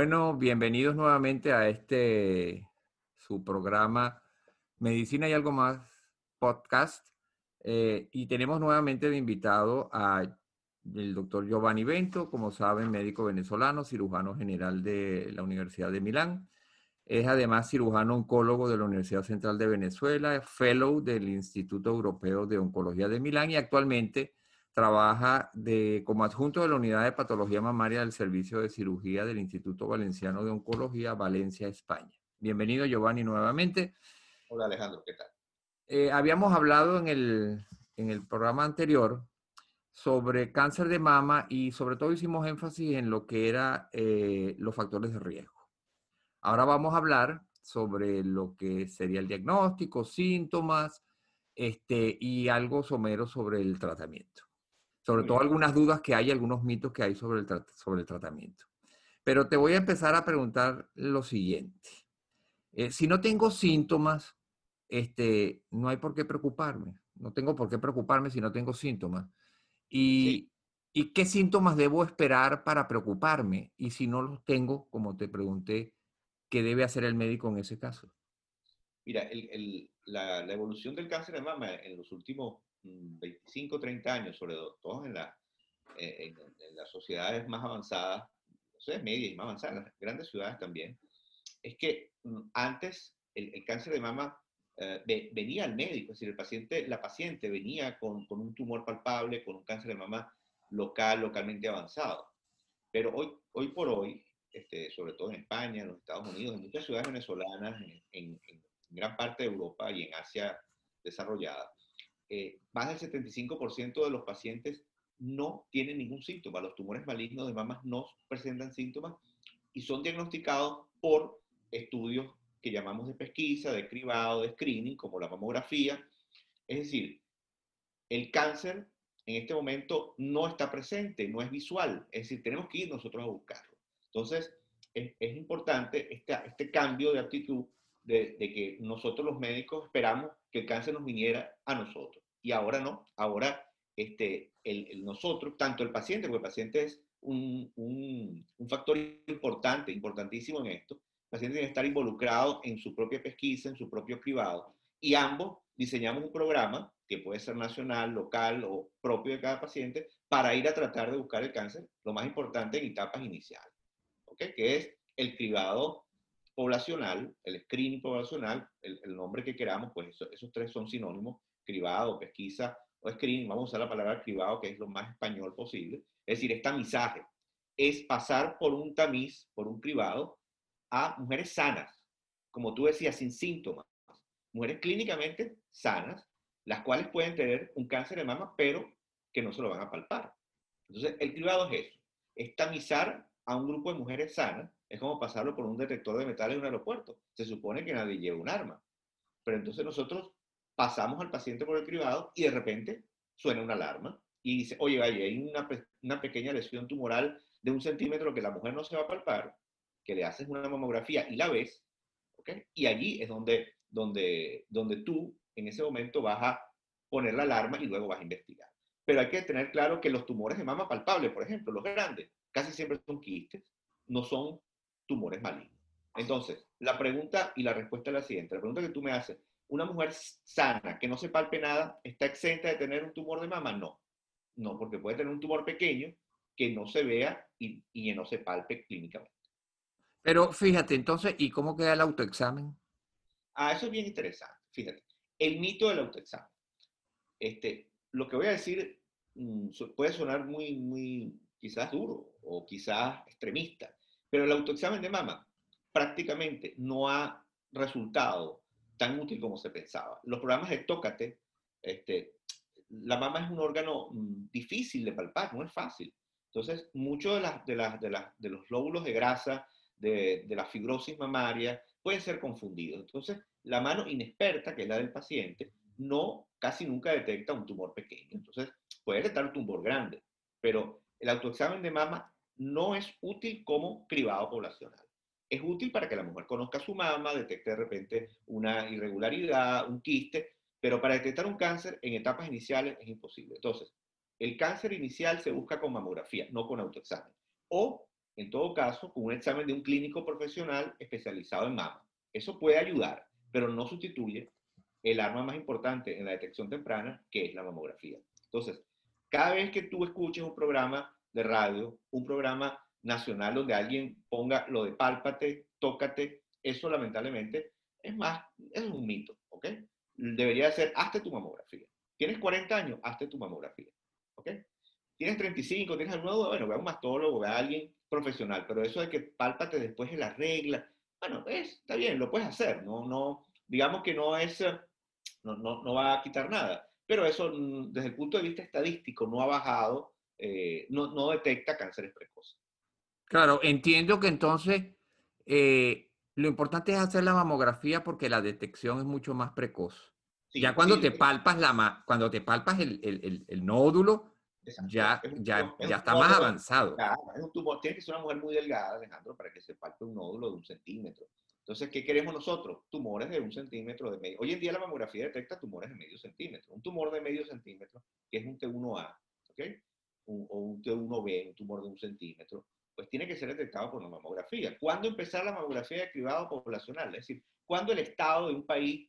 Bueno, bienvenidos nuevamente a este su programa Medicina y algo más podcast. Eh, y tenemos nuevamente de invitado a el doctor Giovanni Bento, como saben, médico venezolano, cirujano general de la Universidad de Milán. Es además cirujano oncólogo de la Universidad Central de Venezuela, fellow del Instituto Europeo de Oncología de Milán y actualmente trabaja de, como adjunto de la Unidad de Patología Mamaria del Servicio de Cirugía del Instituto Valenciano de Oncología, Valencia, España. Bienvenido, Giovanni, nuevamente. Hola, Alejandro, ¿qué tal? Eh, habíamos hablado en el, en el programa anterior sobre cáncer de mama y sobre todo hicimos énfasis en lo que eran eh, los factores de riesgo. Ahora vamos a hablar sobre lo que sería el diagnóstico, síntomas este, y algo somero sobre el tratamiento sobre todo algunas dudas que hay, algunos mitos que hay sobre el, sobre el tratamiento. Pero te voy a empezar a preguntar lo siguiente. Eh, si no tengo síntomas, este, no hay por qué preocuparme. No tengo por qué preocuparme si no tengo síntomas. Y, ¿Y qué síntomas debo esperar para preocuparme? Y si no los tengo, como te pregunté, ¿qué debe hacer el médico en ese caso? Mira, la, la, evolución del cáncer de mama en los últimos 25, 30 años, sobre todo en, la, eh, en, las sociedades más avanzadas, sociedades medias y más avanzadas, en las grandes ciudades también, es que mm, antes el, cáncer de mama eh, venía al médico, es decir, el paciente, la paciente venía con, con, un tumor palpable, con un cáncer de mama local, localmente avanzado. Pero hoy, hoy por hoy, este, sobre todo en España, en los Estados Unidos, en muchas ciudades venezolanas, en, en gran parte de Europa y en Asia desarrollada, eh, más del 75% de los pacientes no tienen ningún síntoma. Los tumores malignos de mamas no presentan síntomas y son diagnosticados por estudios que llamamos de pesquisa, de cribado, de screening, como la mamografía. Es decir, el cáncer en este momento no está presente, no es visual. Es decir, tenemos que ir nosotros a buscarlo. Entonces, es, importante este, este cambio de actitud de, que nosotros los médicos esperamos que el cáncer nos viniera a nosotros. Y ahora no, ahora este, el, nosotros, tanto el paciente, porque el paciente es un, un, un, factor importante, importantísimo en esto, el paciente tiene que estar involucrado en su propia pesquisa, en su propio cribado, y ambos diseñamos un programa que puede ser nacional, local o propio de cada paciente, para ir a tratar de buscar el cáncer, lo más importante en etapas iniciales, ¿okay? que es el cribado poblacional, el screening poblacional, el, nombre que queramos, pues esos tres son sinónimos, cribado, pesquisa o screening, vamos a usar la palabra cribado, que es lo más español posible, es decir, es tamizaje, es pasar por un tamiz, por un cribado, a mujeres sanas, como tú decías, sin síntomas, mujeres clínicamente sanas, las cuales pueden tener un cáncer de mama, pero que no se lo van a palpar. Entonces, el cribado es eso, es tamizar a un grupo de mujeres sanas, es como pasarlo por un detector de metales en un aeropuerto. Se supone que nadie lleva un arma. Pero entonces nosotros pasamos al paciente por el cribado y de repente suena una alarma y dice, oye, hay una, una pequeña lesión tumoral de un centímetro que la mujer no se va a palpar, que le haces una mamografía y la ves, ¿ok? Y allí es donde, donde, donde tú en ese momento vas a poner la alarma y luego vas a investigar. Pero hay que tener claro que los tumores de mama palpables, por ejemplo, los grandes, casi siempre son quistes, no son tumores malignos. Entonces, la pregunta y la respuesta es la siguiente. La pregunta que tú me haces, ¿una mujer sana que no se palpe nada está exenta de tener un tumor de mama? No. No, porque puede tener un tumor pequeño que no se vea y, y no se palpe clínicamente. Pero fíjate, entonces, ¿y cómo queda el autoexamen? Ah, eso es bien interesante. Fíjate, el mito del autoexamen. Este, lo que voy a decir mm, puede sonar muy, muy quizás duro o quizás extremista, pero el autoexamen de mama prácticamente no ha resultado tan útil como se pensaba. Los programas de Tócate, este, la mama es un órgano mm, difícil de palpar, no es fácil. Entonces, muchos de, los lóbulos de grasa, de, de la fibrosis mamaria, pueden ser confundidos. Entonces, la mano inexperta, que es la del paciente, no casi nunca detecta un tumor pequeño. Entonces, puede detectar un tumor grande, pero el autoexamen de mama no es útil como cribado poblacional. Es útil para que la mujer conozca su mama, detecte de repente una irregularidad, un quiste, pero para detectar un cáncer en etapas iniciales es imposible. Entonces, el cáncer inicial se busca con mamografía, no con autoexamen. O en todo caso, con un examen de un clínico profesional especializado en mama. Eso puede ayudar, pero no sustituye el arma más importante en la detección temprana, que es la mamografía. Entonces, cada vez que tú escuches un programa de radio, un programa nacional donde alguien ponga lo de pálpate, tócate, eso lamentablemente es más, es un mito, ¿ok? Debería ser, hazte tu mamografía. Tienes 40 años, hazte tu mamografía, ¿ok? Tienes 35, tienes algún nuevo, bueno, ve a un mastólogo, ve a alguien profesional, pero eso de que pálpate después de la regla, bueno, está bien, lo puedes hacer, no, no, digamos que no es, no, no, no va a quitar nada, pero eso mm, desde el punto de vista estadístico no ha bajado, eh, no, no detecta cánceres precoces. Claro, entiendo que entonces eh, lo importante es hacer la mamografía porque la detección es mucho más precoz. ya cuando te palpas la cuando te palpas el, el, el, nódulo, ya, ya, ya está más avanzado. es un tumor, tiene que ser una mujer muy delgada, Alejandro, para que se palpe un nódulo de un centímetro. Entonces, ¿qué queremos nosotros? Tumores de un centímetro de medio. Hoy en día la mamografía detecta tumores de medio centímetro. Un tumor de medio centímetro, que es un T1A, o un T1B, un tumor de un centímetro, pues tiene que ser detectado por una mamografía. ¿Cuándo empezar la mamografía de cribado poblacional? Es decir, ¿cuándo el Estado de un país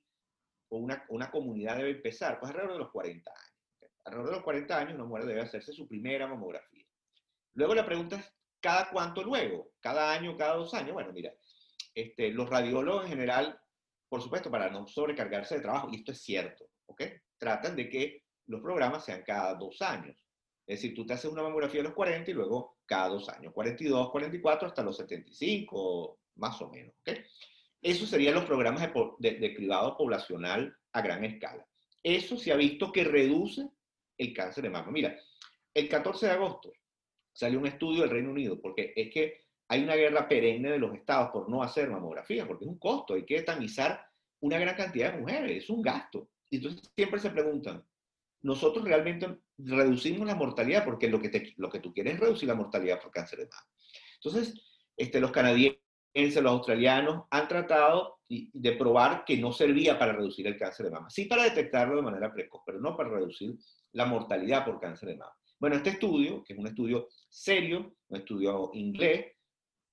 o una, una comunidad debe empezar? Pues alrededor de los 40 años. Alrededor de los 40 años una mujer debe hacerse su primera mamografía. Luego la pregunta es, ¿cada cuánto luego? ¿Cada año, cada dos años? Bueno, mira, este, los radiólogos en general, por supuesto, para no sobrecargarse de trabajo, y esto es cierto, ¿ok? Tratan de que los programas sean cada dos años. Es decir, tú te haces una mamografía a los 40 y luego cada dos años, 42, 44 hasta los 75, más o menos. ¿okay? Eso serían los programas de, de, cribado poblacional a gran escala. Eso se ha visto que reduce el cáncer de mama. Mira, el 14 de agosto salió un estudio del Reino Unido, porque es que hay una guerra perenne de los estados por no hacer mamografía, porque es un costo, hay que tamizar una gran cantidad de mujeres, es un gasto. Y entonces siempre se preguntan, nosotros realmente reducimos la mortalidad porque lo que, lo que tú quieres es reducir la mortalidad por cáncer de mama. Entonces, este, los canadienses, los australianos han tratado de probar que no servía para reducir el cáncer de mama. Sí para detectarlo de manera precoz, pero no para reducir la mortalidad por cáncer de mama. Bueno, este estudio, que es un estudio serio, un estudio inglés,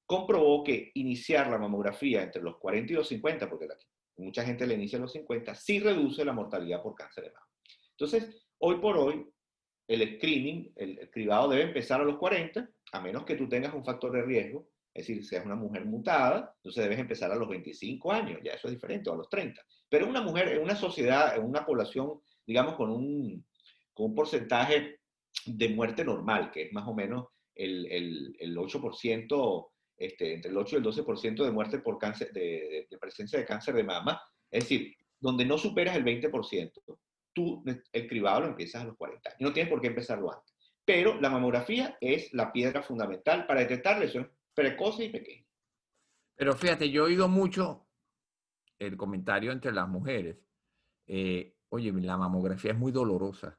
comprobó que iniciar la mamografía entre los 40 y los 50, porque mucha gente le inicia a los 50, sí reduce la mortalidad por cáncer de mama. Entonces, hoy por hoy, el screening, el, cribado debe empezar a los 40, a menos que tú tengas un factor de riesgo, es decir, seas una mujer mutada, entonces debes empezar a los 25 años, ya eso es diferente, o a los 30. Pero una mujer en una sociedad, en una población, digamos, con un, con un porcentaje de muerte normal, que es más o menos el, el, el 8%, este, entre el 8 y el 12% de muerte por cáncer, de, de, presencia de cáncer de mama, es decir, donde no superas el 20%, tú el cribado lo empiezas a los 40 años. No tienes por qué empezarlo antes. Pero la mamografía es la piedra fundamental para detectar lesiones precoces y pequeñas. Pero fíjate, yo he oído mucho el comentario entre las mujeres. Eh, oye, la mamografía es muy dolorosa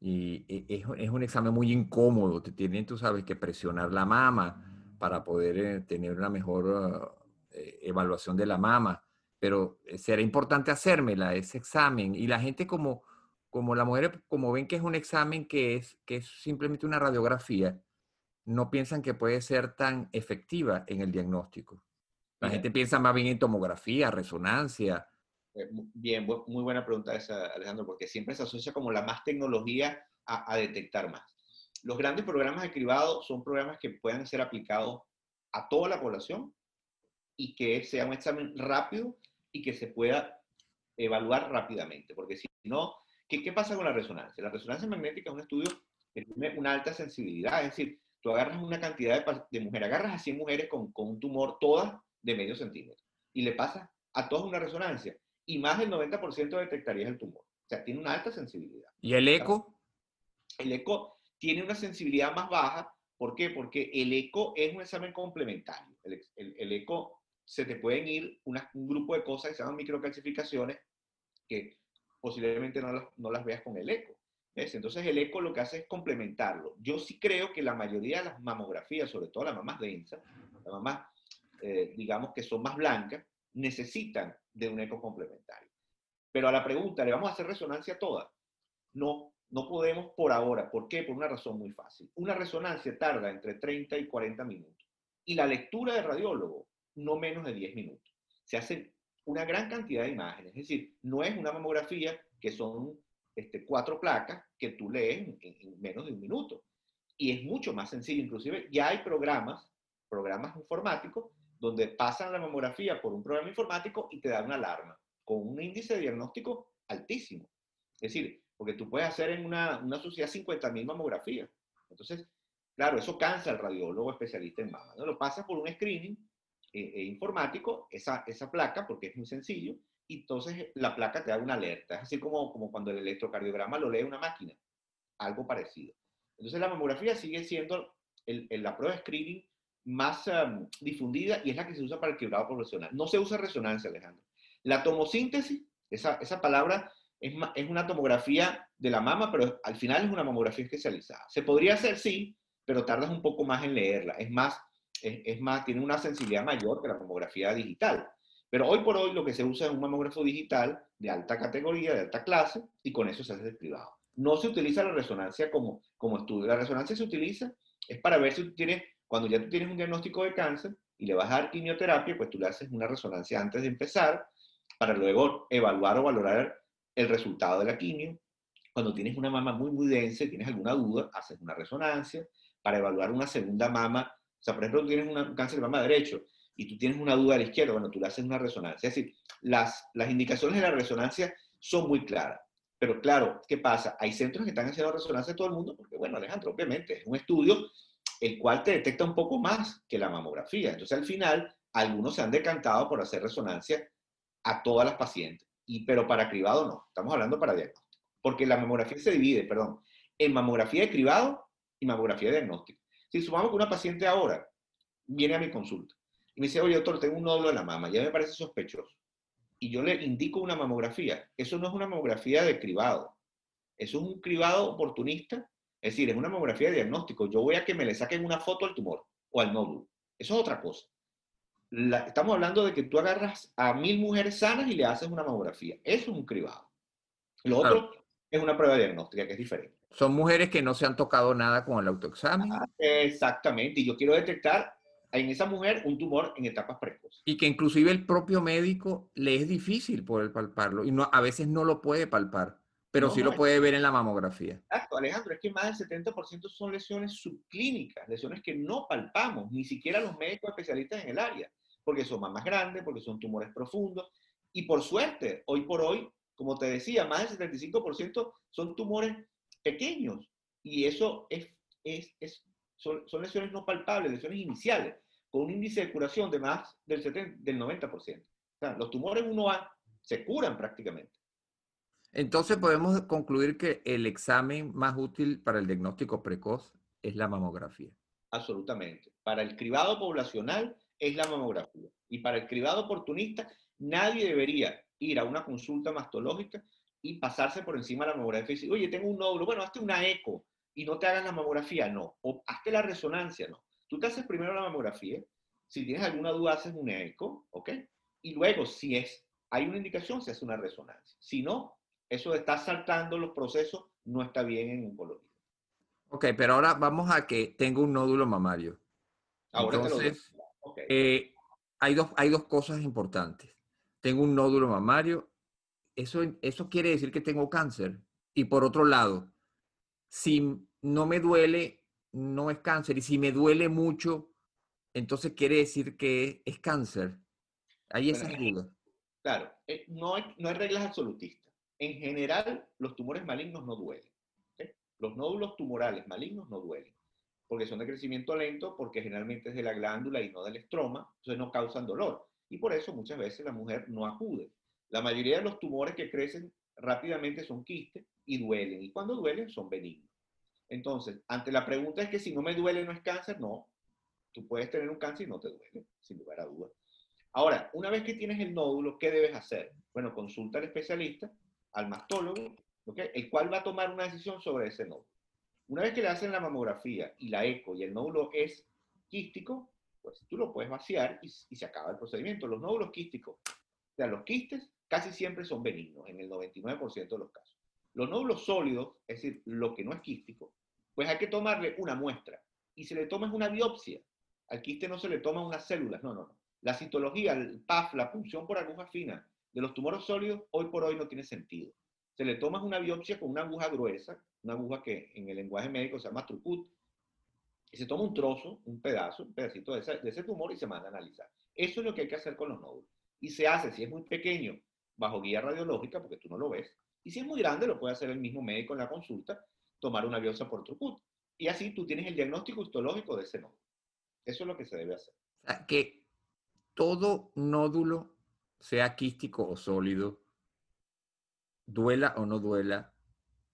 y e, es, un examen muy incómodo. Te tienen, tú sabes, que presionar la mama para poder eh, tener una mejor eh, evaluación de la mama pero eh, será importante hacérmela, ese examen. Y la gente como, como la mujer, como ven que es un examen que es, que es simplemente una radiografía, no piensan que puede ser tan efectiva en el diagnóstico. La gente piensa más bien en tomografía, resonancia. Eh, bien, muy buena pregunta esa, Alejandro, porque siempre se asocia como la más tecnología a, a detectar más. Los grandes programas de cribado son programas que pueden ser aplicados a toda la población y que sea un examen rápido y que se pueda evaluar rápidamente, porque si no, ¿qué, ¿qué, pasa con la resonancia? La resonancia magnética es un estudio que tiene una alta sensibilidad, es decir, tú agarras una cantidad de, de mujeres, agarras a 100 mujeres con, con, un tumor, todas de medio centímetro, y le pasas a todas una resonancia, y más del 90% detectarías el tumor. O sea, tiene una alta sensibilidad. ¿Y el eco? El eco tiene una sensibilidad más baja. ¿Por qué? Porque el eco es un examen complementario. El, el, el eco se te pueden ir un grupo de cosas que se llaman microcalcificaciones que posiblemente no las, no las veas con el eco. ¿ves? Entonces el eco lo que hace es complementarlo. Yo sí creo que la mayoría de las mamografías, sobre todo las mamás densas, las mamás, eh, digamos, que son más blancas, necesitan de un eco complementario. Pero a la pregunta, ¿le vamos a hacer resonancia toda? No, no podemos por ahora. ¿Por qué? Por una razón muy fácil. Una resonancia tarda entre 30 y 40 minutos. y la lectura del radiólogo, no menos de 10 minutos. Se hacen una gran cantidad de imágenes, es decir, no es una mamografía que son este, cuatro placas que tú lees en, menos de un minuto. Y es mucho más sencillo, inclusive ya hay programas, programas informáticos, donde pasan la mamografía por un programa informático y te dan una alarma con un índice de diagnóstico altísimo. Es decir, porque tú puedes hacer en una, una sociedad 50.000 mamografías. Entonces, claro, eso cansa al radiólogo especialista en mama. ¿no? Lo pasa por un screening eh, eh, informático, esa, esa placa, porque es muy sencillo, y entonces la placa te da una alerta. Es así como, como cuando el electrocardiograma lo lee una máquina, algo parecido. Entonces la mamografía sigue siendo el, la prueba de screening más difundida y es la que se usa para el quebrado profesional. No se usa resonancia, Alejandro. La tomosíntesis, esa, esa palabra es, es, una tomografía de la mama, pero al final es una mamografía especializada. Se podría hacer, sí, pero tardas un poco más en leerla. Es más, es, más, tiene una sensibilidad mayor que la mamografía digital. Pero hoy por hoy lo que se usa es un mamógrafo digital de alta categoría, de alta clase, y con eso se hace el privado. No se utiliza la resonancia como, como estudio. La resonancia se utiliza es para ver si tú tienes, cuando ya tú tienes un diagnóstico de cáncer y le vas a dar quimioterapia, pues tú le haces una resonancia antes de empezar para luego evaluar o valorar el resultado de la quimio. Cuando tienes una mama muy, muy densa y tienes alguna duda, haces una resonancia para evaluar una segunda mama. O sea, por ejemplo, tú tienes un cáncer de mama derecho y tú tienes una duda a la izquierda, bueno, tú le haces una resonancia. Es decir, las, las indicaciones de la resonancia son muy claras. Pero claro, ¿qué pasa? Hay centros que están haciendo resonancia a todo el mundo, porque bueno, Alejandro, obviamente es un estudio el cual te detecta un poco más que la mamografía. Entonces, al final, algunos se han decantado por hacer resonancia a todas las pacientes, y, pero para cribado no, estamos hablando para diagnóstico. Porque la mamografía se divide, perdón, en mamografía de cribado y mamografía de diagnóstico. Si sumamos que una paciente ahora viene a mi consulta y me dice, oye, doctor, tengo un nódulo en la mama, ya me parece sospechoso. Y yo le indico una mamografía. Eso no es una mamografía de cribado. Eso es un cribado oportunista. Es decir, es una mamografía de diagnóstico. Yo voy a que me le saquen una foto al tumor o al nódulo. Eso es otra cosa. estamos hablando de que tú agarras a mil mujeres sanas y le haces una mamografía. Eso es un cribado. Lo otro es una prueba diagnóstica que es diferente. Son mujeres que no se han tocado nada con el autoexamen. Ah, exactamente. Y yo quiero detectar en esa mujer un tumor en etapas precoces. Y que inclusive el propio médico le es difícil poder palparlo y no, a veces no lo puede palpar, pero sí lo puede ver en la mamografía. Exacto, Alejandro, es que más del 70% son lesiones subclínicas, lesiones que no palpamos, ni siquiera los médicos especialistas en el área, porque son más grandes, porque son tumores profundos. Y por suerte, hoy por hoy, como te decía, más del 75% son tumores pequeños. Y eso es, es, es son, lesiones no palpables, lesiones iniciales, con un índice de curación de más del, 70, del 90%. O sea, los tumores 1A se curan prácticamente. Entonces podemos concluir que el examen más útil para el diagnóstico precoz es la mamografía. Absolutamente. Para el cribado poblacional es la mamografía. Y para el cribado oportunista, nadie debería ir a una consulta mastológica y pasarse por encima de la mamografía y decir, oye, tengo un nódulo, bueno, hazte una eco, y no te hagas la mamografía, no. O hazte la resonancia, no. Tú te haces primero la mamografía, si tienes alguna duda haces un eco, ¿ok? Y luego, si es, hay una indicación, se hace una resonancia. Si no, eso de estar saltando los procesos no está bien en oncología. Ok, pero ahora vamos a que tengo un nódulo mamario. Ahora Entonces, eh, hay, dos, hay dos cosas importantes. Tengo un nódulo mamario, eso, eso quiere decir que tengo cáncer. Y por otro lado, si no me duele, no es cáncer. Y si me duele mucho, entonces quiere decir que es cáncer. Hay esas dudas. Claro, eh, no hay, no hay reglas absolutistas. En general, los tumores malignos no duelen. Los nódulos tumorales malignos no duelen, porque son de crecimiento lento, porque generalmente es de la glándula y no del estroma, entonces no causan dolor. Y por eso muchas veces la mujer no acude. La mayoría de los tumores que crecen rápidamente son quistes y duelen. Y cuando duelen son benignos. Entonces, ante la pregunta es que si no me duele no es cáncer, no. Tú puedes tener un cáncer y no te duele, sin lugar a dudas. Ahora, una vez que tienes el nódulo, ¿qué debes hacer? Bueno, consulta al especialista, al mastólogo, el cual va a tomar una decisión sobre ese nódulo. Una vez que le hacen la mamografía y la eco y el nódulo es quístico, pues tú lo puedes vaciar y, y se acaba el procedimiento. Los nódulos quísticos, o sea, los quistes casi siempre son benignos, en el 99% de los casos. Los nódulos sólidos, es decir, lo que no es quístico, pues hay que tomarle una muestra y se le toma una biopsia Al quiste no se le toman unas células, no, no, no. La citología, el PAF, la punción por aguja fina de los tumores sólidos, hoy por hoy no tiene sentido. Se le toma una biopsia con una aguja gruesa, una aguja que en el lenguaje médico se llama trucut, y se toma un trozo, un pedazo, un pedacito de ese, de ese tumor y se manda a analizar. Eso es lo que hay que hacer con los nódulos. Y se hace, si es muy pequeño, bajo guía radiológica, porque tú no lo ves, y si es muy grande, lo puede hacer el mismo médico en la consulta, tomar una biopsia por trucut. Y así tú tienes el diagnóstico histológico de ese nódulo. Eso es lo que se debe hacer. Que todo nódulo, sea quístico o sólido, duela o no duela,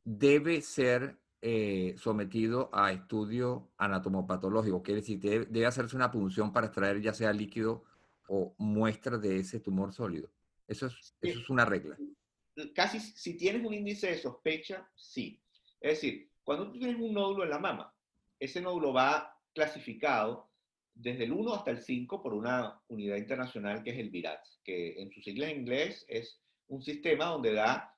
debe ser eh, sometido a estudio anatomopatológico. Quiere decir, debe, debe hacerse una punción para extraer ya sea líquido o muestra de ese tumor sólido. Eso es, eso es una regla. Casi si tienes un índice de sospecha, sí. Es decir, cuando tú tienes un nódulo en la mama, ese nódulo va clasificado desde el 1 hasta el 5 por una unidad internacional que es el VIRATS, que en sus siglas en inglés es un sistema donde da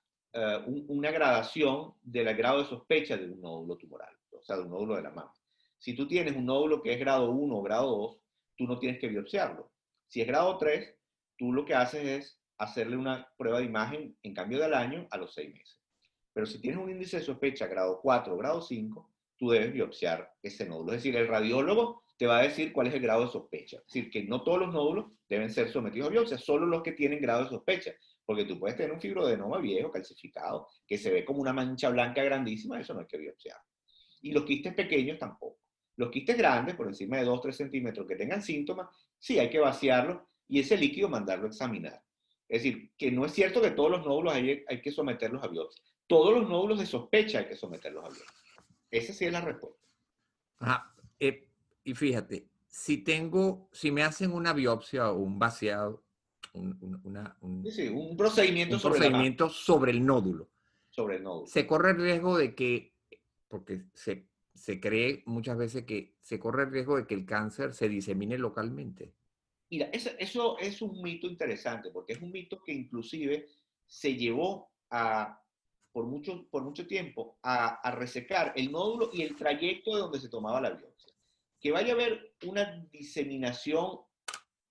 un, una gradación del grado de sospecha de un nódulo tumoral, o sea, de un nódulo de la mama. Si tú tienes un nódulo que es grado 1 o grado 2, tú no tienes que biopsiarlo. Si es grado 3, tú lo que haces es hacerle una prueba de imagen en cambio del año a los 6 meses. Pero si tienes un índice de sospecha grado 4 o grado 5, tú debes biopsiar ese nódulo. Es decir, el radiólogo te va a decir cuál es el grado de sospecha. Es decir, que no todos los nódulos deben ser sometidos a biopsia, solo los que tienen grado de sospecha. Porque tú puedes tener un fibroadenoma viejo, calcificado, que se ve como una mancha blanca grandísima, eso no hay que biopsiar. Y los quistes pequeños tampoco. Los quistes grandes, por encima de 2-3 centímetros, que tengan síntomas, sí hay que vaciarlo y ese líquido mandarlo a examinar. Es decir, que no es cierto que todos los nódulos hay, hay que someterlos a biopsia. Todos los nódulos de sospecha hay que someterlos a biopsia. Esa sí es la respuesta. Ajá. Eh, y fíjate, si tengo, si me hacen una biopsia o un vaciado, un, un, una, un, sí, un procedimiento, sobre, procedimiento la sobre el nódulo, sobre el nódulo. se corre el riesgo de que, porque se, se cree muchas veces que se corre el riesgo de que el cáncer se disemine localmente. Mira, eso, eso es un mito interesante, porque es un mito que inclusive se llevó a, por, mucho, por mucho tiempo a, a resecar el nódulo y el trayecto de donde se tomaba la biopsia. Que vaya a haber una diseminación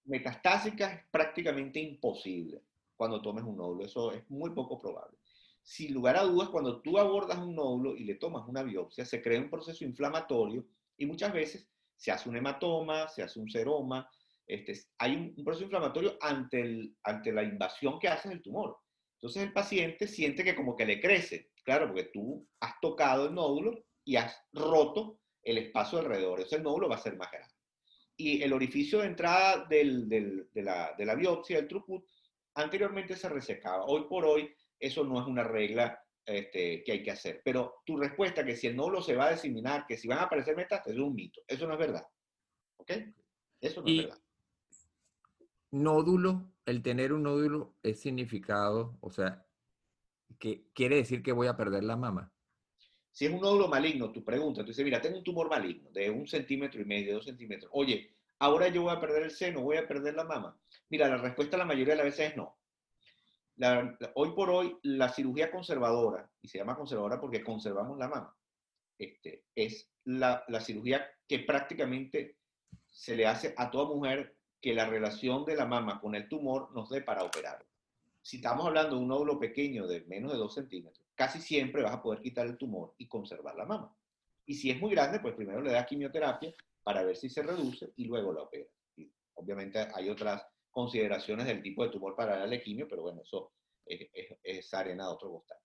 metastásica es prácticamente imposible cuando tomes un nódulo. Eso es muy poco probable. Sin lugar a dudas, cuando tú abordas un nódulo y le tomas una biopsia, se crea un proceso inflamatorio y muchas veces se hace un hematoma, se hace un seroma, este, hay un, proceso inflamatorio ante, el, ante la invasión que hace el tumor. Entonces el paciente siente que como que le crece, claro, porque tú has tocado el nódulo y has roto el espacio alrededor, el nódulo va a ser más grande. Y el orificio de entrada del, del, de, la, de, la, biopsia, el throughput, anteriormente se resecaba. Hoy por hoy eso no es una regla este, que hay que hacer. Pero tu respuesta, que si el nódulo se va a diseminar, que si van a aparecer metástasis, es un mito. Eso no es verdad. ¿Ok? Eso no y, es verdad nódulo, el tener un nódulo es significado, o sea, que quiere decir que voy a perder la mama. Si es un nódulo maligno, tu pregunta, tú dices, mira, tengo un tumor maligno de un centímetro y medio, dos centímetros. Oye, ahora yo voy a perder el seno, voy a perder la mama. Mira, la respuesta la mayoría de las veces es no. Hoy por hoy, la cirugía conservadora, y se llama conservadora porque conservamos la mama, este, es la, cirugía que prácticamente se le hace a toda mujer que la relación de la mama con el tumor nos dé para operar. Si estamos hablando de un nódulo pequeño de menos de 2 centímetros, casi siempre vas a poder quitar el tumor y conservar la mama. Y si es muy grande, pues primero le das quimioterapia para ver si se reduce y luego la opera. Obviamente hay otras consideraciones del tipo de tumor para darle quimio, pero bueno, eso es, es, es arena de otro costal.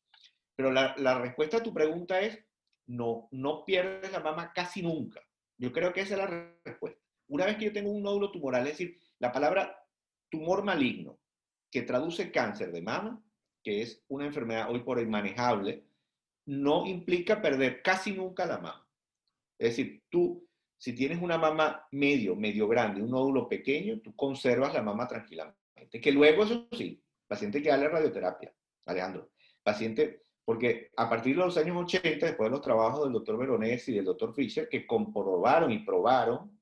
Pero la, la, respuesta a tu pregunta es, no, no pierdes la mama casi nunca. Yo creo que esa es la respuesta. Una vez que yo tengo un nódulo tumoral, es decir, la palabra tumor maligno, que traduce cáncer de mama, que es una enfermedad hoy por hoy manejable, no implica perder casi nunca la mama. Es decir, tú, si tienes una mama medio, medio grande, un nódulo pequeño, tú conservas la mama tranquilamente. Que luego, eso sí, paciente que darle radioterapia, Alejandro. Paciente, porque a partir de los años 80, después de los trabajos del doctor Veronesi y del doctor Fischer, que comprobaron y probaron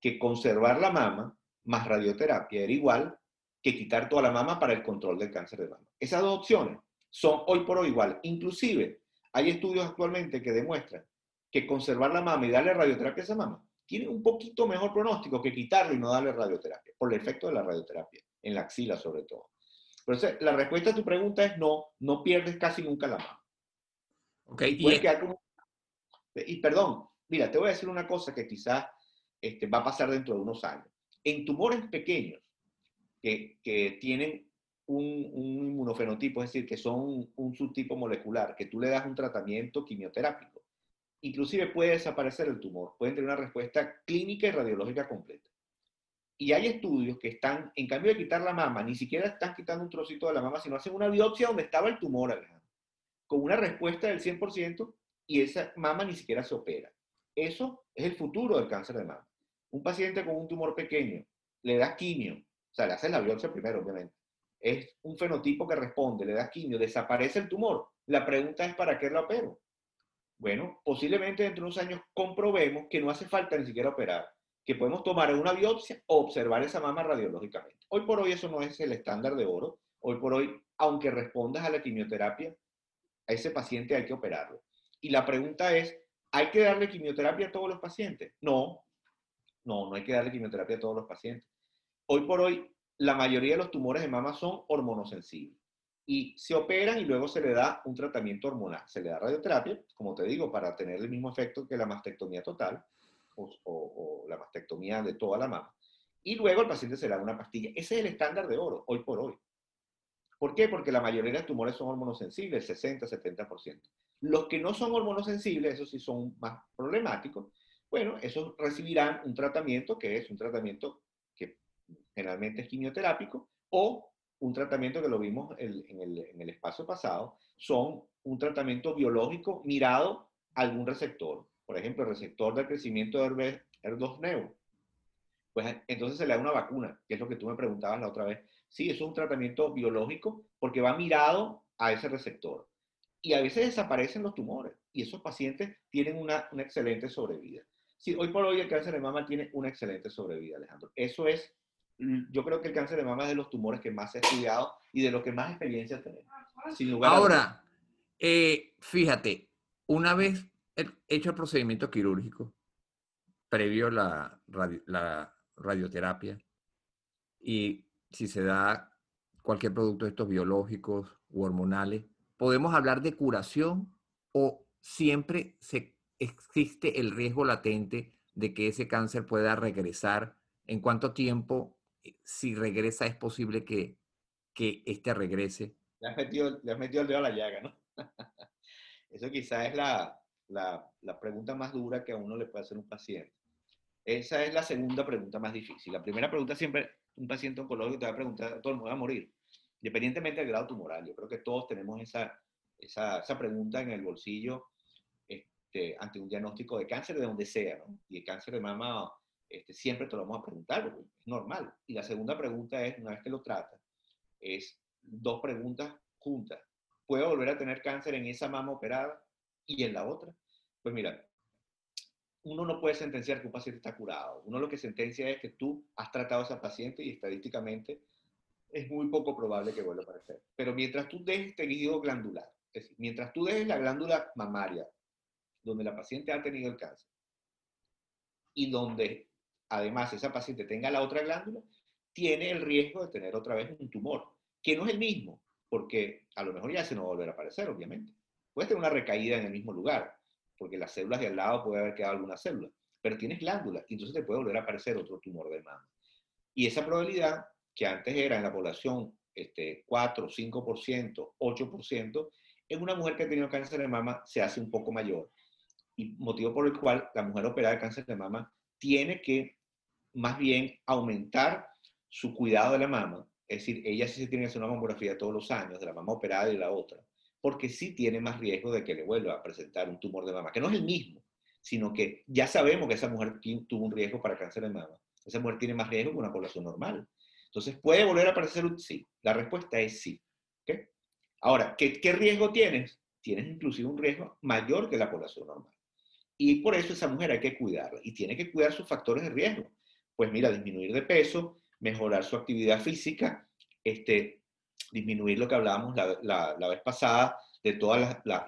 que conservar la mama más radioterapia era igual que quitar toda la mama para el control del cáncer de mama. Esas dos opciones son hoy por hoy igual. Inclusive hay estudios actualmente que demuestran que conservar la mama y darle radioterapia a esa mama tienen un poquito mejor pronóstico que quitarle y no darle radioterapia, por el efecto de la radioterapia, en la axila sobre todo. Por eso, la respuesta a tu pregunta es no, no pierdes casi nunca la mama. Ok, y, y perdón, mira, te voy a decir una cosa que quizás este, va a pasar dentro de unos años. En tumores pequeños que, tienen un, un, inmunofenotipo, es decir, que son un subtipo molecular, que tú le das un tratamiento quimioterápico, inclusive puede desaparecer el tumor, pueden tener una respuesta clínica y radiológica completa. Y hay estudios que están, en cambio de quitar la mama, ni siquiera están quitando un trocito de la mama, sino hacen una biopsia donde estaba el tumor, Alejandro, con una respuesta del 100% y esa mama ni siquiera se opera. Eso es el futuro del cáncer de mama. Un paciente con un tumor pequeño, le das quimio, o sea, le haces la biopsia primero, obviamente. Es un fenotipo que responde, le das quimio, desaparece el tumor. La pregunta es, ¿para qué lo opero? Bueno, posiblemente dentro de unos años comprobemos que no hace falta ni siquiera operar que podemos tomar una biopsia o observar esa mama radiológicamente. Hoy por hoy eso no es el estándar de oro. Hoy por hoy, aunque respondas a la quimioterapia, a ese paciente hay que operarlo. Y la pregunta es, ¿hay que darle quimioterapia a todos los pacientes? No, no, no hay que darle quimioterapia a todos los pacientes. Hoy por hoy, la mayoría de los tumores de mama son hormonosensibles y se operan y luego se le da un tratamiento hormonal. Se le da radioterapia, como te digo, para tener el mismo efecto que la mastectomía total o, la mastectomía de toda la mama. Y luego el paciente se le da una pastilla. Ese es el estándar de oro, hoy por hoy. ¿Por qué? Porque la mayoría de los tumores son hormonosensibles, 60, 70%. Los que no son hormonosensibles, esos sí son más problemáticos, bueno, esos recibirán un tratamiento que es un tratamiento generalmente es quimioterápico o un tratamiento que lo vimos en, el, en el espacio pasado, son un tratamiento biológico mirado a algún receptor por ejemplo, el receptor del crecimiento de HER2-neo, pues entonces se le da una vacuna, que es lo que tú me preguntabas la otra vez. Sí, eso es un tratamiento biológico porque va mirado a ese receptor. Y a veces desaparecen los tumores y esos pacientes tienen una, una excelente sobrevida. Sí, hoy por hoy el cáncer de mama tiene una excelente sobrevida, Alejandro. Eso es, yo creo que el cáncer de mama es de los tumores que más ha estudiado y de los que más experiencia tenemos. Ahora, eh, fíjate, una vez hecho el procedimiento quirúrgico, previo la, la radioterapia, y si se da cualquier producto de estos biológicos u hormonales, ¿podemos hablar de curación o siempre se, existe el riesgo latente de que ese cáncer pueda regresar? ¿En cuánto tiempo, si regresa, es posible que, que este regrese? Le has, metido, le has metido el dedo a la llaga, ¿no? Eso quizás es la, la, pregunta más dura que a uno le puede hacer un paciente. Esa es la segunda pregunta más difícil. La primera pregunta siempre, un paciente oncológico te va a preguntar, todo el mundo va a morir, independientemente del grado tumoral. Yo creo que todos tenemos esa, esa, esa pregunta en el bolsillo este, ante un diagnóstico de cáncer de donde sea, ¿no? Y el cáncer de mama este, siempre te lo vamos a preguntar, es normal. Y la segunda pregunta es, una vez que lo trata, es dos preguntas juntas. ¿Puedo volver a tener cáncer en esa mama operada? y en la otra. Pues mira, uno no puede sentenciar que un paciente está curado. Uno lo que sentencia es que tú has tratado a esa paciente y estadísticamente es muy poco probable que vuelva a aparecer. Pero mientras tú dejes tejido glandular, es decir, mientras tú dejes la glándula mamaria, donde la paciente ha tenido el cáncer, y donde además esa paciente tenga la otra glándula, tiene el riesgo de tener otra vez un tumor, que no es el mismo, porque a lo mejor ya se no va a volver a aparecer, obviamente. Puedes tener una recaída en el mismo lugar, porque las células de al lado puede haber quedado alguna célula, pero tienes glándulas y entonces te puede volver a aparecer otro tumor de mama. Y esa probabilidad, que antes era en la población este, 4, 5%, 8%, en una mujer que ha tenido cáncer de mama se hace un poco mayor. Y motivo por el cual la mujer operada de cáncer de mama tiene que más bien aumentar su cuidado de la mama. Es decir, ella sí se tiene que hacer una mamografía todos los años, de la mama operada y la otra porque sí tiene más riesgo de que le vuelva a presentar un tumor de mama, que no es el mismo, sino que ya sabemos que esa mujer tuvo un riesgo para cáncer de mama. Esa mujer tiene más riesgo que una población normal. Entonces, ¿puede volver a aparecer un sí? La respuesta es sí. Ahora, ¿qué, ¿qué riesgo tienes? Tienes inclusive un riesgo mayor que la población normal. Y por eso esa mujer hay que cuidarla y tiene que cuidar sus factores de riesgo. Pues mira, disminuir de peso, mejorar su actividad física, este, disminuir lo que hablábamos la, la, vez pasada de todos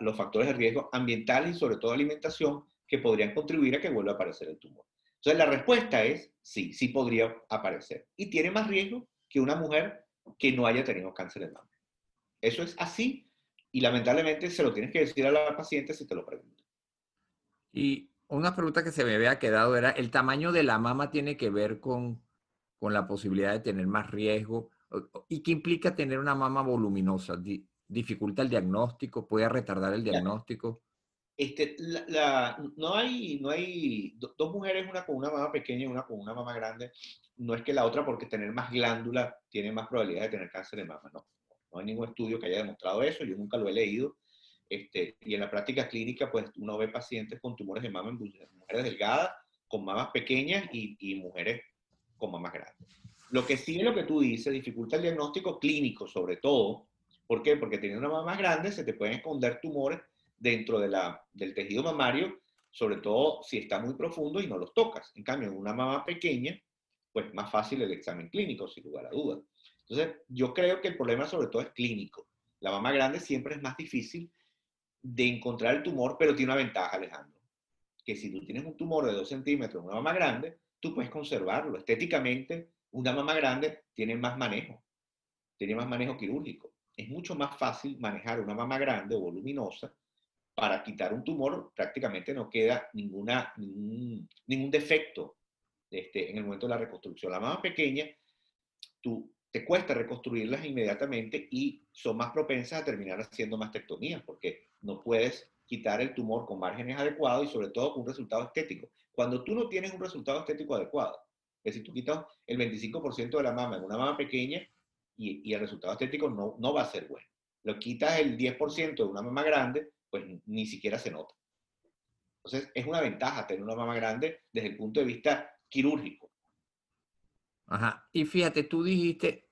los factores de riesgo ambientales y sobre todo alimentación que podrían contribuir a que vuelva a aparecer el tumor. Entonces la respuesta es sí, sí podría aparecer. Y tiene más riesgo que una mujer que no haya tenido cáncer de mama. Eso es así y lamentablemente se lo tienes que decir a la paciente si te lo pregunta. Y una pregunta que se me había quedado era, ¿el tamaño de la mama tiene que ver con, con la posibilidad de tener más riesgo? ¿Y qué implica tener una mama voluminosa? ¿Dificulta el diagnóstico? ¿Puede retardar el diagnóstico? Este, la, no hay, no hay dos mujeres, una con una mama pequeña y una con una mama grande. No es que la otra, porque tener más glándula, tiene más probabilidad de tener cáncer de mama. No, no hay ningún estudio que haya demostrado eso. Yo nunca lo he leído. Este, y en la práctica clínica, pues uno ve pacientes con tumores de mama en mujeres delgadas, con mamas pequeñas y, y mujeres con mamas grandes. Lo que sí es lo que tú dices, dificulta el diagnóstico clínico, sobre todo. ¿Por qué? Porque teniendo una mama más grande se te pueden esconder tumores dentro de la, del tejido mamario, sobre todo si está muy profundo y no los tocas. En cambio, en una mama pequeña, pues más fácil el examen clínico, sin lugar a dudas. Entonces, yo creo que el problema sobre todo es clínico. La mama grande siempre es más difícil de encontrar el tumor, pero tiene una ventaja, Alejandro, que si tú tienes un tumor de 2 centímetros en una mama grande, tú puedes conservarlo. Estéticamente, una mama grande tiene más manejo, tiene más manejo quirúrgico. Es mucho más fácil manejar una mama grande o voluminosa para quitar un tumor, prácticamente no queda ninguna, ningún, defecto este, en el momento de la reconstrucción. La mama pequeña, tú, cuesta reconstruirlas inmediatamente y son más propensas a terminar haciendo mastectomías porque no puedes quitar el tumor con márgenes adecuados y sobre todo con un resultado estético. Cuando tú no tienes un resultado estético adecuado, es decir, tú quitas el 25% de la mama en una mama pequeña y, y, el resultado estético no, no va a ser bueno. Lo quitas el 10% de una mama grande pues ni siquiera se nota. Entonces, es una ventaja tener una mama grande desde el punto de vista quirúrgico. Ajá. Y fíjate, tú dijiste,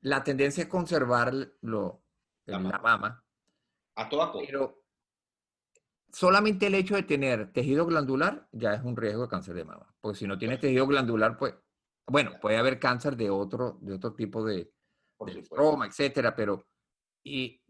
la tendencia es conservar lo, la, mama. A toda costa. Pero solamente el hecho de tener tejido glandular ya es un riesgo de cáncer de mama. Porque si no tienes tejido glandular, pues, bueno, puede haber cáncer de otro, de otro tipo de, de trauma, etcétera, pero y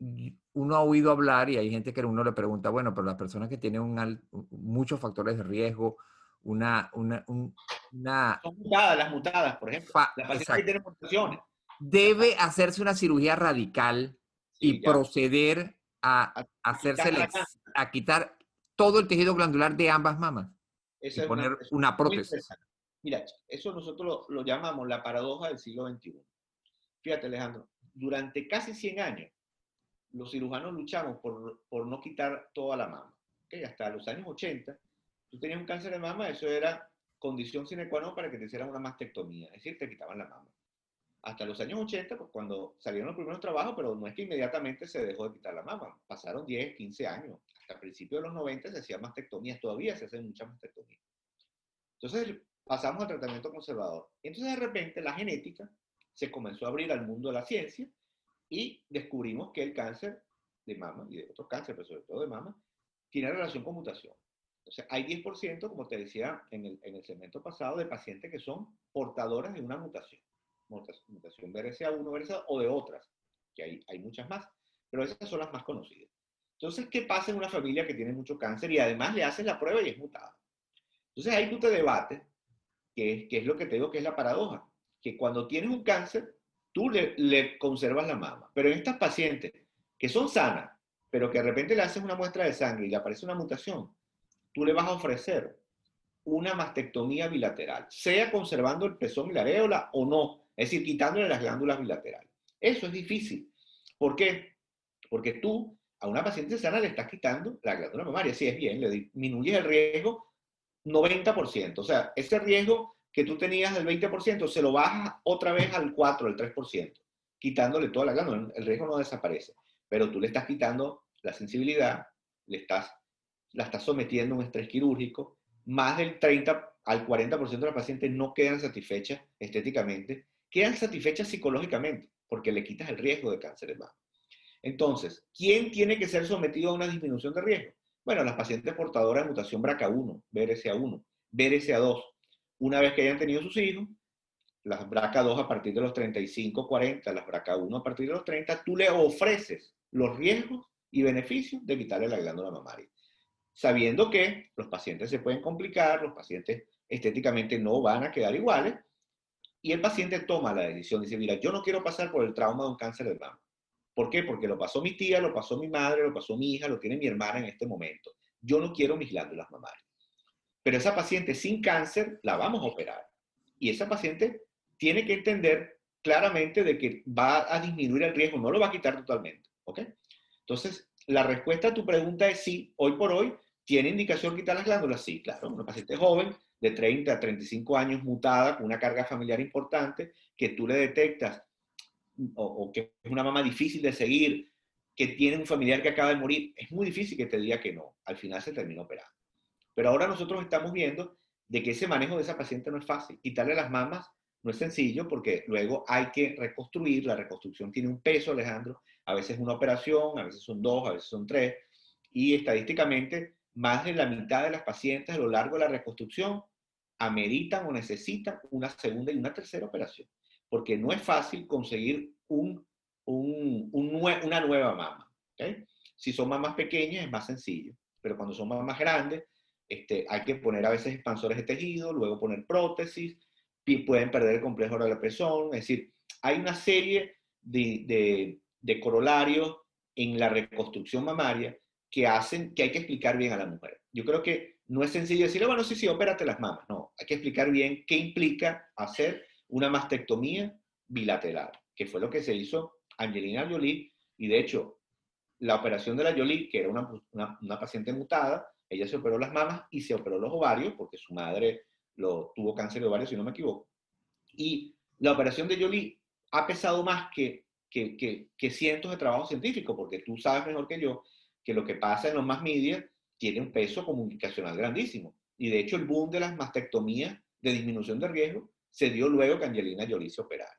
uno ha oído hablar y hay gente que uno le pregunta, bueno, pero las personas que tienen un, muchos factores de riesgo, una... una, una Son mutadas, las mutadas, por ejemplo. Las que tienen mutaciones. Debe hacerse una cirugía radical y proceder a, a hacerse a quitar todo el tejido glandular de ambas mamas y poner una, prótesis. Mira, eso nosotros lo, lo, llamamos la paradoja del siglo XXI. Fíjate, Alejandro, durante casi 100 años, los cirujanos luchamos por, por no quitar toda la mama. ¿okay? Hasta los años 80, tú tenías un cáncer de mama, eso era condición sine qua non para que te hicieran una mastectomía, es decir, te quitaban la mama. Hasta los años 80, pues cuando salieron los primeros trabajos, pero no es que inmediatamente se dejó de quitar la mama, pasaron 10, 15 años. Hasta principios de los 90 se hacían mastectomías, todavía se hacen muchas mastectomías. Entonces pasamos al tratamiento conservador. Entonces de repente la genética se comenzó a abrir al mundo de la ciencia y descubrimos que el cáncer de mama y de otros cánceres, pero sobre todo de mama, tiene relación con mutación. Entonces, hay 10%, como te decía en el, en el segmento pasado, de pacientes que son portadoras de una mutación. Mutación BRCA1, BRCA o de otras, que hay, hay muchas más, pero esas son las más conocidas. Entonces, ¿qué pasa en una familia que tiene mucho cáncer y además le haces la prueba y es mutada? Entonces, ahí tú te debates, que es, que es lo que te digo que es la paradoja, que cuando tienes un cáncer, tú le, conservas la mama. Pero en estas pacientes que son sanas, pero que de repente le haces una muestra de sangre y le aparece una mutación, tú le vas a ofrecer una mastectomía bilateral, sea conservando el pezón y la areola o no, es decir, quitándole las glándulas bilaterales. Eso es difícil. ¿Por qué? Porque tú a una paciente sana le estás quitando la glándula mamaria, si es bien, le disminuyes el riesgo 90%. O sea, ese riesgo que tú tenías del 20%, se lo bajas otra vez al 4, al 3%, quitándole toda la glándula. El riesgo no desaparece, pero tú le estás quitando la sensibilidad, le estás, la estás sometiendo a un estrés quirúrgico. Más del 30 al 40% de las pacientes no quedan satisfechas estéticamente, quedan satisfechas psicológicamente, porque le quitas el riesgo de cáncer de mama. Entonces, ¿quién tiene que ser sometido a una disminución de riesgo? Bueno, las pacientes portadoras de mutación BRCA1, BRCA1, BRCA2, una vez que hayan tenido sus hijos, las BRCA2 a partir de los 35, 40, las BRCA1 a partir de los 30, tú le ofreces los riesgos y beneficios de quitarle la glándula mamaria. sabiendo que los pacientes se pueden complicar, los pacientes estéticamente no van a quedar iguales, y el paciente toma la decisión, dice, mira, yo no quiero pasar por el trauma de un cáncer de mama. ¿Por qué? Porque lo pasó mi tía, lo pasó mi madre, lo pasó mi hija, lo tiene mi hermana en este momento. Yo no quiero mis glándulas mamarias. Pero esa paciente sin cáncer la vamos a operar. Y esa paciente tiene que entender claramente de que va a disminuir el riesgo, no lo va a quitar totalmente. ¿Ok? Entonces, la respuesta a tu pregunta es sí, hoy por hoy, ¿tiene indicación quitar las glándulas? Sí, claro, una paciente joven de 30 a 35 años mutada con una carga familiar importante, que tú le detectas o, que es una mamá difícil de seguir, que tiene un familiar que acaba de morir, es muy difícil que te diga que no. Al final se termina operando. Pero ahora nosotros estamos viendo de que ese manejo de esa paciente no es fácil. Quitarle las mamas no es sencillo porque luego hay que reconstruir. La reconstrucción tiene un peso, Alejandro. A veces una operación, a veces son dos, a veces son tres. Y estadísticamente, más de la mitad de las pacientes a lo largo de la reconstrucción ameritan o necesitan una segunda y una tercera operación porque no es fácil conseguir un, un, una nueva mama. Si son mamas pequeñas es más sencillo, pero cuando son mamas grandes, este, hay que poner a veces expansores de tejido, luego poner prótesis, pueden perder el complejo de la presión, es decir, hay una serie de corolarios en la reconstrucción mamaria que hacen que hay que explicar bien a la mujer. Yo creo que no es sencillo decirle, bueno, sí, sí, opérate las mamas. No, hay que explicar bien qué implica hacer una mastectomía bilateral, que fue lo que se hizo Angelina Jolie, y de hecho, la operación de la Jolie, que era una, una, paciente mutada, ella se operó las mamas y se operó los ovarios, porque su madre lo, tuvo cáncer de ovarios, si no me equivoco. Y la operación de Jolie ha pesado más que, que, que, que cientos de trabajos científicos, porque tú sabes mejor que yo que lo que pasa en los más media tiene un peso comunicacional grandísimo. Y de hecho, el boom de las mastectomías de disminución de riesgo se dio luego que Angelina Jolie se operara.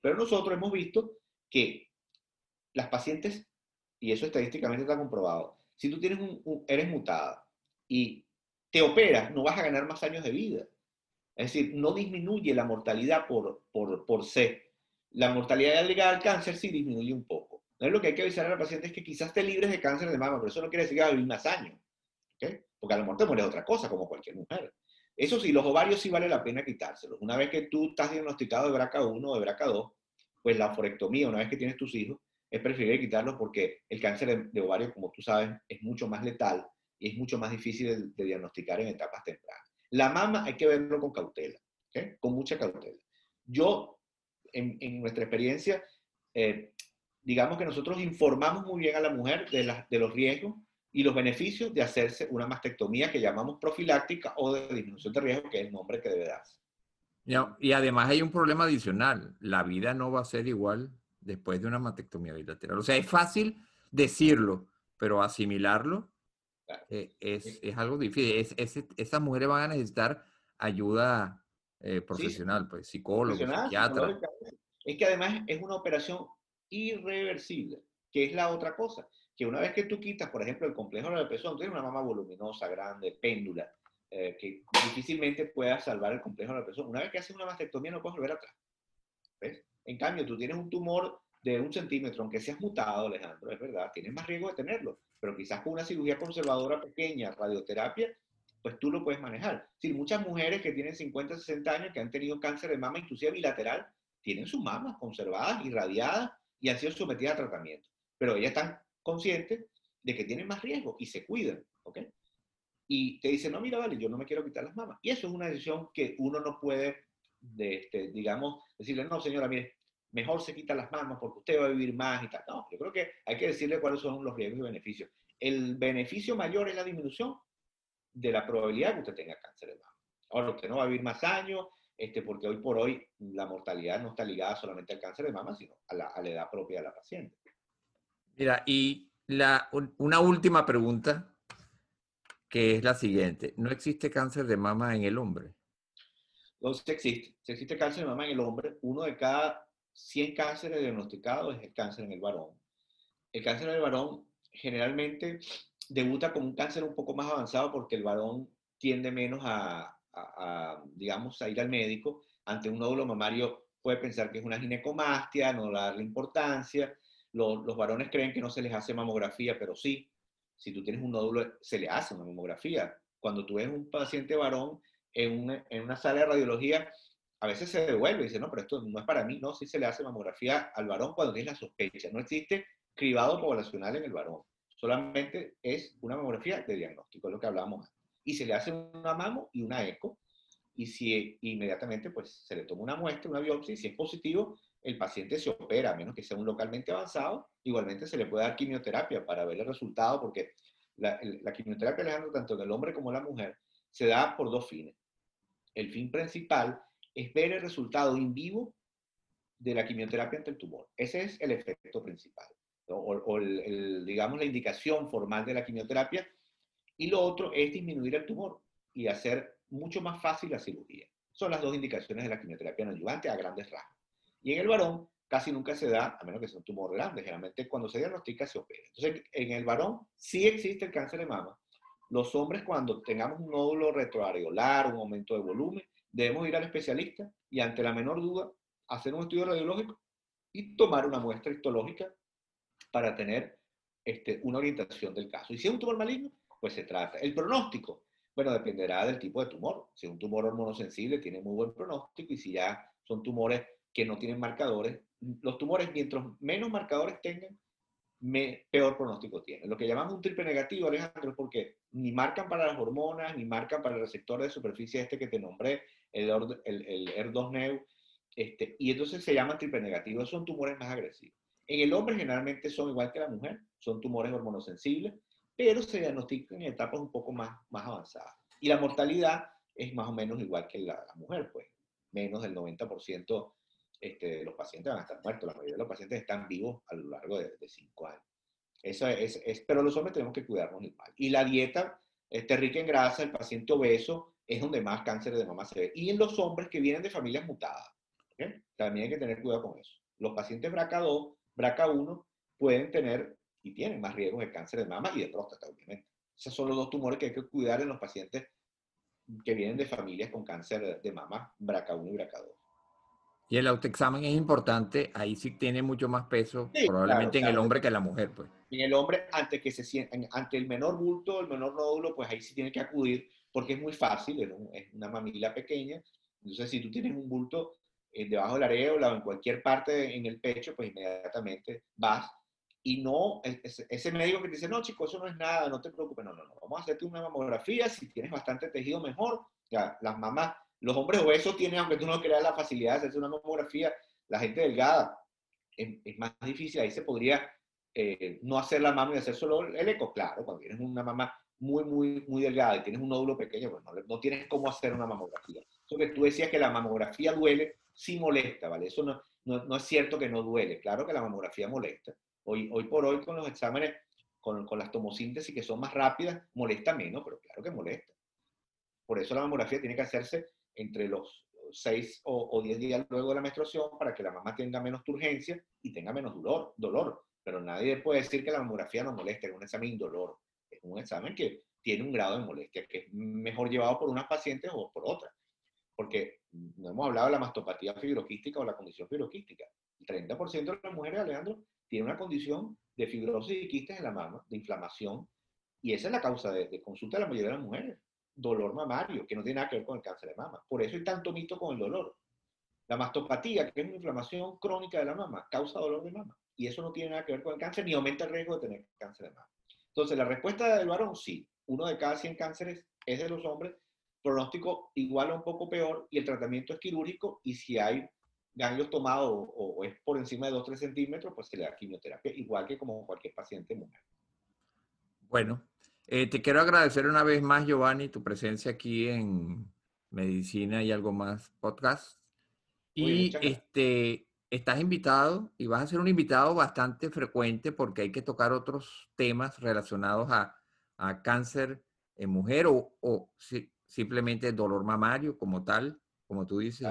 Pero nosotros hemos visto que las pacientes, y eso estadísticamente está comprobado, si tú tienes un, eres mutada y te operas, no vas a ganar más años de vida. Es decir, no disminuye la mortalidad por, por, por C. La mortalidad ligada al cáncer sí disminuye un poco. ¿No es lo que hay que avisar a la paciente es que quizás te libres de cáncer de mama, pero eso no quiere decir que va a vivir más años. Porque a la muerte muere otra cosa, como cualquier mujer. Eso sí, los ovarios sí vale la pena quitárselos. Una vez que tú estás diagnosticado de BRCA1 o de BRCA2, pues la forectomía, una vez que tienes tus hijos, es preferible quitarlos porque el cáncer de, ovario, como tú sabes, es mucho más letal y es mucho más difícil de, diagnosticar en etapas tempranas. La mama hay que verlo con cautela, con mucha cautela. Yo, en, nuestra experiencia, eh, digamos que nosotros informamos muy bien a la mujer de, de los riesgos y los beneficios de hacerse una mastectomía que llamamos profiláctica o de disminución de riesgo, que es el nombre que debe darse. Y además hay un problema adicional. La vida no va a ser igual después de una mastectomía bilateral. O sea, es fácil decirlo, pero asimilarlo eh, es, es, algo difícil. Es, esas mujeres van a necesitar ayuda eh, profesional, pues psicólogo, psiquiatra. Es que además es una operación irreversible, que es la otra cosa que una vez que tú quitas, por ejemplo, el complejo de la depresión, tienes una mama voluminosa, grande, péndula, eh, que difícilmente pueda salvar el complejo de la depresión. Una vez que haces una mastectomía no puedes volver atrás. En cambio, tú tienes un tumor de un centímetro, aunque seas mutado, Alejandro, es verdad, tienes más riesgo de tenerlo, pero quizás con una cirugía conservadora pequeña, radioterapia, pues tú lo puedes manejar. Si muchas mujeres que tienen 50, 60 años, que han tenido cáncer de mama, inclusive bilateral, tienen sus mamas conservadas, irradiadas y han sido sometidas a tratamiento. Pero ellas están conscientes de que tienen más riesgo y se cuidan, ¿ok? Y te dicen, no, mira, vale, yo no me quiero quitar las mamas. Y eso es una decisión que uno no puede, de, este, digamos, decirle, no, señora, mire, mejor se quita las mamas porque usted va a vivir más y tal. No, yo creo que hay que decirle cuáles son los riesgos y beneficios. El beneficio mayor es la disminución de la probabilidad de que usted tenga cáncer de mama. Ahora, usted no va a vivir más años, este, porque hoy por hoy la mortalidad no está ligada solamente al cáncer de mama, sino a la, a la edad propia de la paciente. Mira, y la, una última pregunta, que es la siguiente. ¿No existe cáncer de mama en el hombre? No, sí existe. Sí existe cáncer de mama en el hombre. Uno de cada 100 cánceres diagnosticados es el cáncer en el varón. El cáncer en el varón generalmente debuta como un cáncer un poco más avanzado porque el varón tiende menos a, a, digamos, a ir al médico. Ante un nódulo mamario puede pensar que es una ginecomastia, no darle importancia los, varones creen que no se les hace mamografía, pero sí. Si tú tienes un nódulo, se le hace una mamografía. Cuando tú ves un paciente varón en una, en una sala de radiología, a veces se devuelve y dice, no, pero esto no es para mí. No, sí se le hace mamografía al varón cuando tiene la sospecha. No existe cribado poblacional en el varón. Solamente es una mamografía de diagnóstico, es lo que hablábamos antes. Y se le hace una mamo y una eco. Y si inmediatamente pues, se le toma una muestra, una biopsia, y si es positivo, el paciente se opera, a menos que sea un localmente avanzado. Igualmente se le puede dar quimioterapia para ver el resultado, porque la, la quimioterapia, Alejandro, tanto en el hombre como en la mujer, se da por dos fines. El fin principal es ver el resultado in vivo de la quimioterapia ante el tumor. Ese es el efecto principal, o, el, digamos la indicación formal de la quimioterapia. Y lo otro es disminuir el tumor y hacer mucho más fácil la cirugía. Son las dos indicaciones de la quimioterapia no ayudante a grandes rasgos. Y en el varón casi nunca se da, a menos que sea un tumor grande. Generalmente cuando se diagnostica se opera. Entonces, en el varón sí existe el cáncer de mama. Los hombres cuando tengamos un nódulo retroareolar, un aumento de volumen, debemos ir al especialista y ante la menor duda hacer un estudio radiológico y tomar una muestra histológica para tener este, una orientación del caso. Y si es un tumor maligno, pues se trata. El pronóstico, bueno, dependerá del tipo de tumor. Si es un tumor hormonosensible, tiene muy buen pronóstico y si ya son tumores que no tienen marcadores, los tumores, mientras menos marcadores tengan, peor pronóstico tienen. Lo que llamamos un triple negativo, Alejandro, es porque ni marcan para las hormonas, ni marcan para el receptor de superficie este que te nombré, el, el, ER2-NEU, este, y entonces se llaman triple negativos, son tumores más agresivos. En el hombre generalmente son igual que la mujer, son tumores hormonosensibles, pero se diagnostican en etapas un poco más, más avanzadas. Y la mortalidad es más o menos igual que la, la mujer, pues menos del 90% este, de los pacientes van a estar muertos, la mayoría de los pacientes están vivos a lo largo de, de cinco años. Eso es, es, pero los hombres tenemos que cuidarnos igual. Y la dieta este, rica en grasa, el paciente obeso, es donde más cáncer de mama se ve. Y en los hombres que vienen de familias mutadas. También hay que tener cuidado con eso. Los pacientes BRCA2, BRCA1 pueden tener y tienen más riesgos de cáncer de mama y de próstata, obviamente. Esos son los dos tumores que hay que cuidar en los pacientes que vienen de familias con cáncer de mama BRCA1 y BRCA2. Y el autoexamen es importante, ahí sí tiene mucho más peso, probablemente en el hombre que en la mujer, pues. En el hombre, ante, que se, ante el menor bulto, el menor nódulo, pues ahí sí tiene que acudir porque es muy fácil, es, una mamila pequeña. Entonces, si tú tienes un bulto eh, debajo de la areola o en cualquier parte en el pecho, pues inmediatamente vas. Y no, ese, médico que dice, no, chico, eso no es nada, no te preocupes. No, no, no, vamos a hacerte una mamografía. Si tienes bastante tejido, mejor. Ya, las mamás, los hombres obesos tienen, aunque tú no creas la facilidad de hacerse una mamografía, la gente delgada es, es más difícil. Ahí se podría eh, no hacer la mama y hacer solo el eco. Claro, cuando tienes una mamá muy, muy, muy delgada y tienes un nódulo pequeño, pues no, tienes cómo hacer una mamografía. Eso que tú decías que la mamografía duele, sí molesta, ¿vale? Eso no, no, es cierto que no duele. Claro que la mamografía molesta. Hoy, hoy por hoy con los exámenes, con, con las tomosíntesis que son más rápidas, molesta menos, pero claro que molesta. Por eso la mamografía tiene que hacerse entre los 6 o, 10 días luego de la menstruación para que la mamá tenga menos turgencia y tenga menos dolor. dolor. Pero nadie puede decir que la mamografía no molesta, es un examen indolor un examen que tiene un grado de molestia, que es mejor llevado por unas pacientes o por otras. Porque no hemos hablado de la mastopatía fibroquística o la condición fibroquística. El 30% de las mujeres, Alejandro, tiene una condición de fibrosis y quistes en la mama, de inflamación, y esa es la causa de, consulta de la mayoría de las mujeres. Dolor mamario, que no tiene nada que ver con el cáncer de mama. Por eso hay tanto mito con el dolor. La mastopatía, que es una inflamación crónica de la mama, causa dolor de mama. Y eso no tiene nada que ver con el cáncer ni aumenta el riesgo de tener cáncer de mama. Entonces, la respuesta del varón, sí. Uno de cada 100 cánceres es de los hombres. Pronóstico igual o un poco peor y el tratamiento es quirúrgico y si hay ganglios tomados o, es por encima de 2-3 centímetros, pues se le da quimioterapia, igual que como cualquier paciente mujer. Bueno, eh, te quiero agradecer una vez más, Giovanni, tu presencia aquí en Medicina y algo más podcast. Y este, estás invitado y vas a ser un invitado bastante frecuente porque hay que tocar otros temas relacionados a, cáncer en mujer o, simplemente dolor mamario como tal, como tú dices.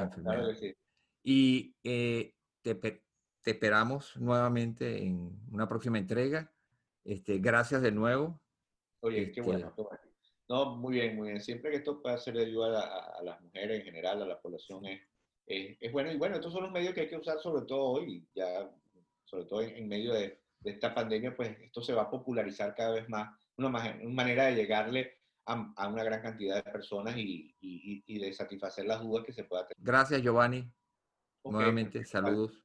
Y eh, te, esperamos nuevamente en una próxima entrega. Este, gracias de nuevo. Oye, qué, bueno, este No, muy bien, muy bien. Siempre que esto pueda ser de ayuda a, a las mujeres en general, a la población, es, eh, es bueno. Y bueno, estos son los medios que hay que usar sobre todo hoy, ya sobre todo en, medio de, esta pandemia, pues esto se va a popularizar cada vez más una, manera de llegarle a, una gran cantidad de personas y, y, de satisfacer las dudas que se pueda tener. Gracias, Giovanni. Nuevamente, saludos.